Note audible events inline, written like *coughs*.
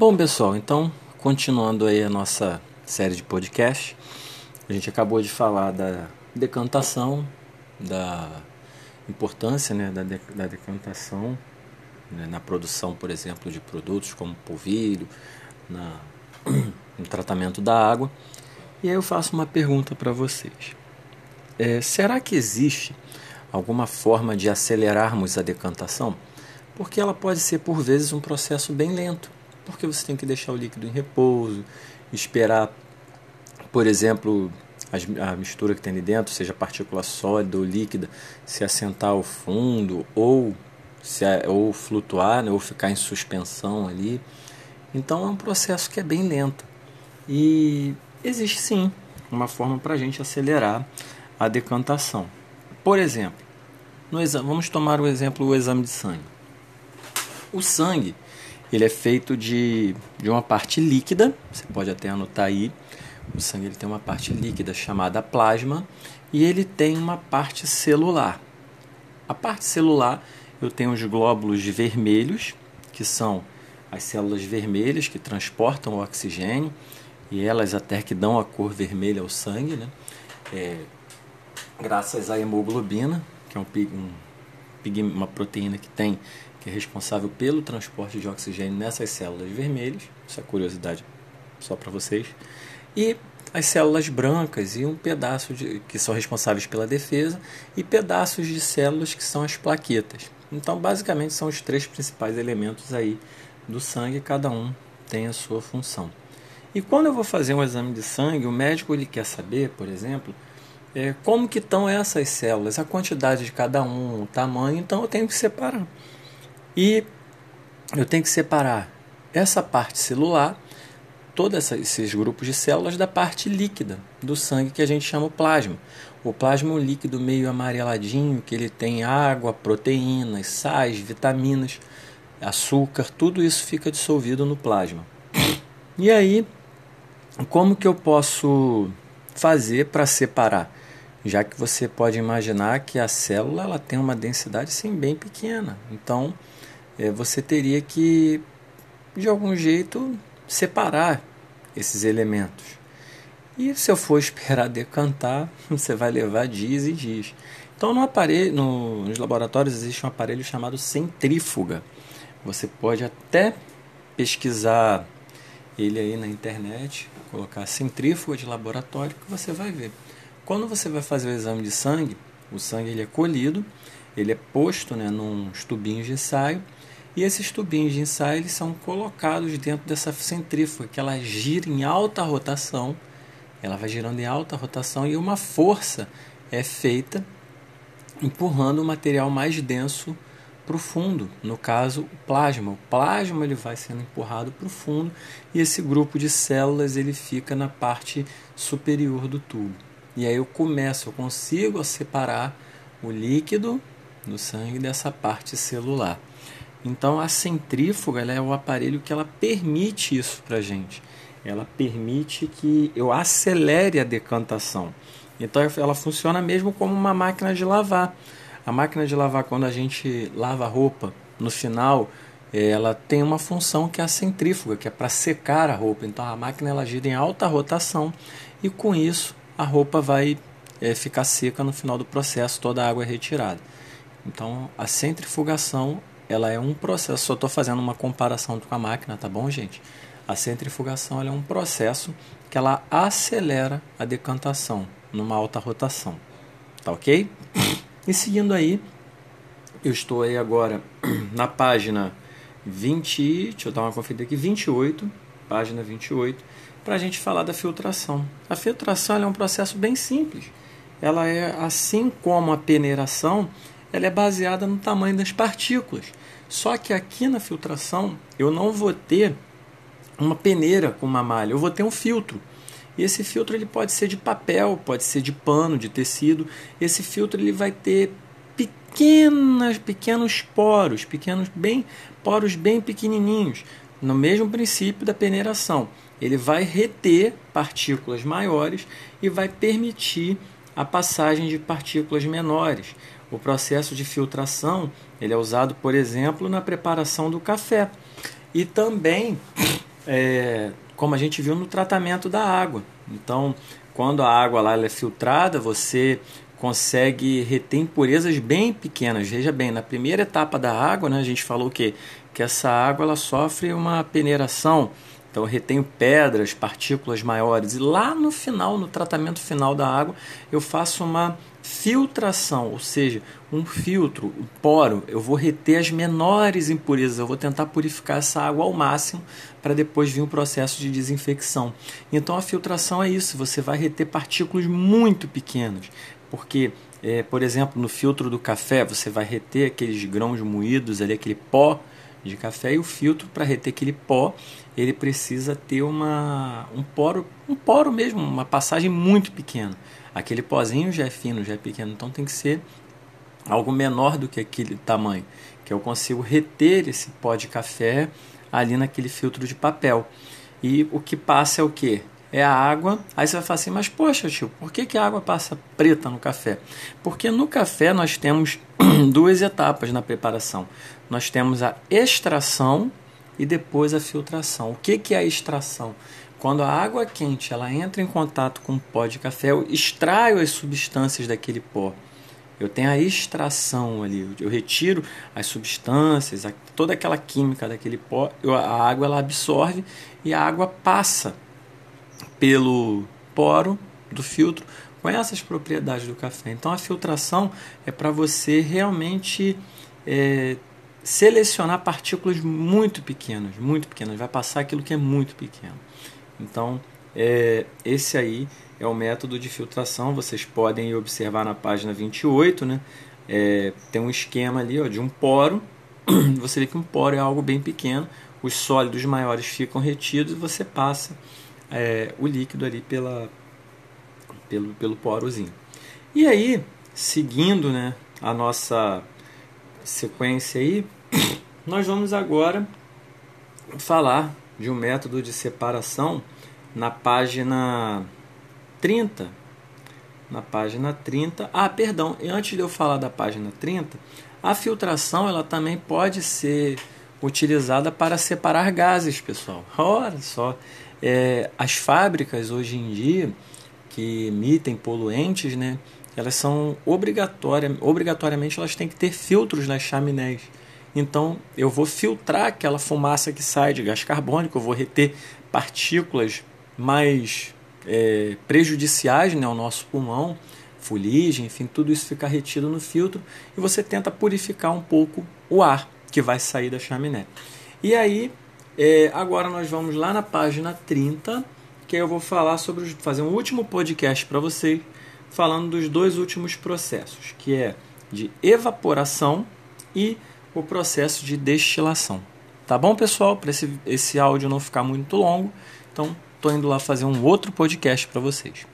Bom, pessoal, então, continuando aí a nossa série de podcast, a gente acabou de falar da decantação, da importância né, da, da decantação né, na produção, por exemplo, de produtos como polvilho, na, *clears throat* no tratamento da água. E aí eu faço uma pergunta para vocês. É, será que existe alguma forma de acelerarmos a decantação? Porque ela pode ser, por vezes, um processo bem lento porque você tem que deixar o líquido em repouso, esperar, por exemplo, a mistura que tem ali dentro, seja partícula sólida ou líquida, se assentar ao fundo ou, se, ou flutuar, né, ou ficar em suspensão ali. Então é um processo que é bem lento. E existe sim uma forma para a gente acelerar a decantação. Por exemplo, no exame, vamos tomar o exemplo do exame de sangue. O sangue ele é feito de, de uma parte líquida, você pode até anotar aí. O sangue ele tem uma parte líquida chamada plasma e ele tem uma parte celular. A parte celular, eu tenho os glóbulos vermelhos, que são as células vermelhas que transportam o oxigênio e elas até que dão a cor vermelha ao sangue, né? É, graças à hemoglobina, que é um, um, uma proteína que tem que é responsável pelo transporte de oxigênio nessas células vermelhas. Isso é curiosidade só para vocês. E as células brancas e um pedaço de, que são responsáveis pela defesa e pedaços de células que são as plaquetas. Então, basicamente, são os três principais elementos aí do sangue, cada um tem a sua função. E quando eu vou fazer um exame de sangue, o médico ele quer saber, por exemplo, é, como que estão essas células, a quantidade de cada um, o tamanho, então eu tenho que separar. E eu tenho que separar essa parte celular, todos esses grupos de células, da parte líquida do sangue que a gente chama o plasma. O plasma é um líquido meio amareladinho, que ele tem água, proteínas, sais, vitaminas, açúcar, tudo isso fica dissolvido no plasma. E aí, como que eu posso fazer para separar? Já que você pode imaginar que a célula ela tem uma densidade sim, bem pequena. Então, é, você teria que, de algum jeito, separar esses elementos. E se eu for *laughs* esperar decantar, você vai levar dias e dias. Então, no aparelho, no, nos laboratórios existe um aparelho chamado centrífuga. Você pode até pesquisar ele aí na internet, colocar centrífuga de laboratório que você vai ver. Quando você vai fazer o exame de sangue, o sangue ele é colhido, ele é posto né, num tubinhos de ensaio e esses tubinhos de ensaio eles são colocados dentro dessa centrífuga, que ela gira em alta rotação, ela vai girando em alta rotação e uma força é feita empurrando o material mais denso para o fundo, no caso o plasma. O plasma ele vai sendo empurrado para o fundo e esse grupo de células ele fica na parte superior do tubo. E aí eu começo, eu consigo separar o líquido no sangue dessa parte celular. Então a centrífuga é o aparelho que ela permite isso para gente. Ela permite que eu acelere a decantação. Então ela funciona mesmo como uma máquina de lavar. A máquina de lavar quando a gente lava a roupa, no final ela tem uma função que é a centrífuga, que é para secar a roupa. Então a máquina ela gira em alta rotação e com isso a roupa vai é, ficar seca no final do processo, toda a água é retirada. Então a centrifugação ela é um processo, só estou fazendo uma comparação com a máquina, tá bom, gente? A centrifugação é um processo que ela acelera a decantação numa alta rotação, tá ok? E seguindo aí, eu estou aí agora *clears throat* na página 20, deixa eu dar uma conferida aqui, 28, página 28, para a gente falar da filtração. A filtração é um processo bem simples. Ela é assim como a peneiração, ela é baseada no tamanho das partículas. Só que aqui na filtração eu não vou ter uma peneira com uma malha, eu vou ter um filtro. E esse filtro ele pode ser de papel, pode ser de pano, de tecido. Esse filtro ele vai ter pequenas, pequenos poros, pequenos bem poros bem pequenininhos, no mesmo princípio da peneiração. Ele vai reter partículas maiores e vai permitir a passagem de partículas menores. O processo de filtração ele é usado, por exemplo, na preparação do café. E também é, como a gente viu no tratamento da água. Então, quando a água lá é filtrada, você consegue reter impurezas bem pequenas. Veja bem, na primeira etapa da água, né, a gente falou que, que essa água ela sofre uma peneiração, então eu retenho pedras, partículas maiores. E lá no final, no tratamento final da água, eu faço uma filtração, ou seja, um filtro, um poro. Eu vou reter as menores impurezas, eu vou tentar purificar essa água ao máximo para depois vir o um processo de desinfecção. Então a filtração é isso, você vai reter partículas muito pequenas, porque é, por exemplo, no filtro do café, você vai reter aqueles grãos moídos ali, aquele pó de café, e o filtro, para reter aquele pó, ele precisa ter uma, um poro, um poro mesmo, uma passagem muito pequena. Aquele pozinho já é fino, já é pequeno, então tem que ser algo menor do que aquele tamanho, que eu consigo reter esse pó de café ali naquele filtro de papel. E o que passa é o que? É a água. Aí você vai falar assim, mas poxa, tio, por que, que a água passa preta no café? Porque no café nós temos *clears throat* duas etapas na preparação. Nós temos a extração e depois a filtração. O que, que é a extração? Quando a água quente ela entra em contato com o pó de café, eu extraio as substâncias daquele pó. Eu tenho a extração ali, eu retiro as substâncias, toda aquela química daquele pó, a água ela absorve e a água passa pelo poro do filtro com essas propriedades do café. Então a filtração é para você realmente é, selecionar partículas muito pequenas, muito pequenas, vai passar aquilo que é muito pequeno. Então, é, esse aí é o método de filtração. Vocês podem observar na página 28, né? É, tem um esquema ali ó, de um poro. *clears throat* Você vê que um poro é algo bem pequeno. Os sólidos maiores ficam retidos e você passa é, o líquido ali pela, pelo, pelo porozinho. E aí, seguindo né, a nossa sequência aí, *coughs* nós vamos agora falar de um método de separação na página 30. Na página 30. Ah, perdão, antes de eu falar da página 30, a filtração ela também pode ser utilizada para separar gases, pessoal. Olha só, é, as fábricas hoje em dia que emitem poluentes, né, elas são obrigatórias, obrigatoriamente elas têm que ter filtros nas chaminés. Então eu vou filtrar aquela fumaça que sai de gás carbônico, eu vou reter partículas mais é, prejudiciais né, ao nosso pulmão, fuligem, enfim, tudo isso fica retido no filtro e você tenta purificar um pouco o ar que vai sair da chaminé. E aí, é, agora nós vamos lá na página 30, que eu vou falar sobre fazer um último podcast para vocês, falando dos dois últimos processos, que é de evaporação e o processo de destilação. Tá bom, pessoal? Para esse, esse áudio não ficar muito longo, então estou indo lá fazer um outro podcast para vocês.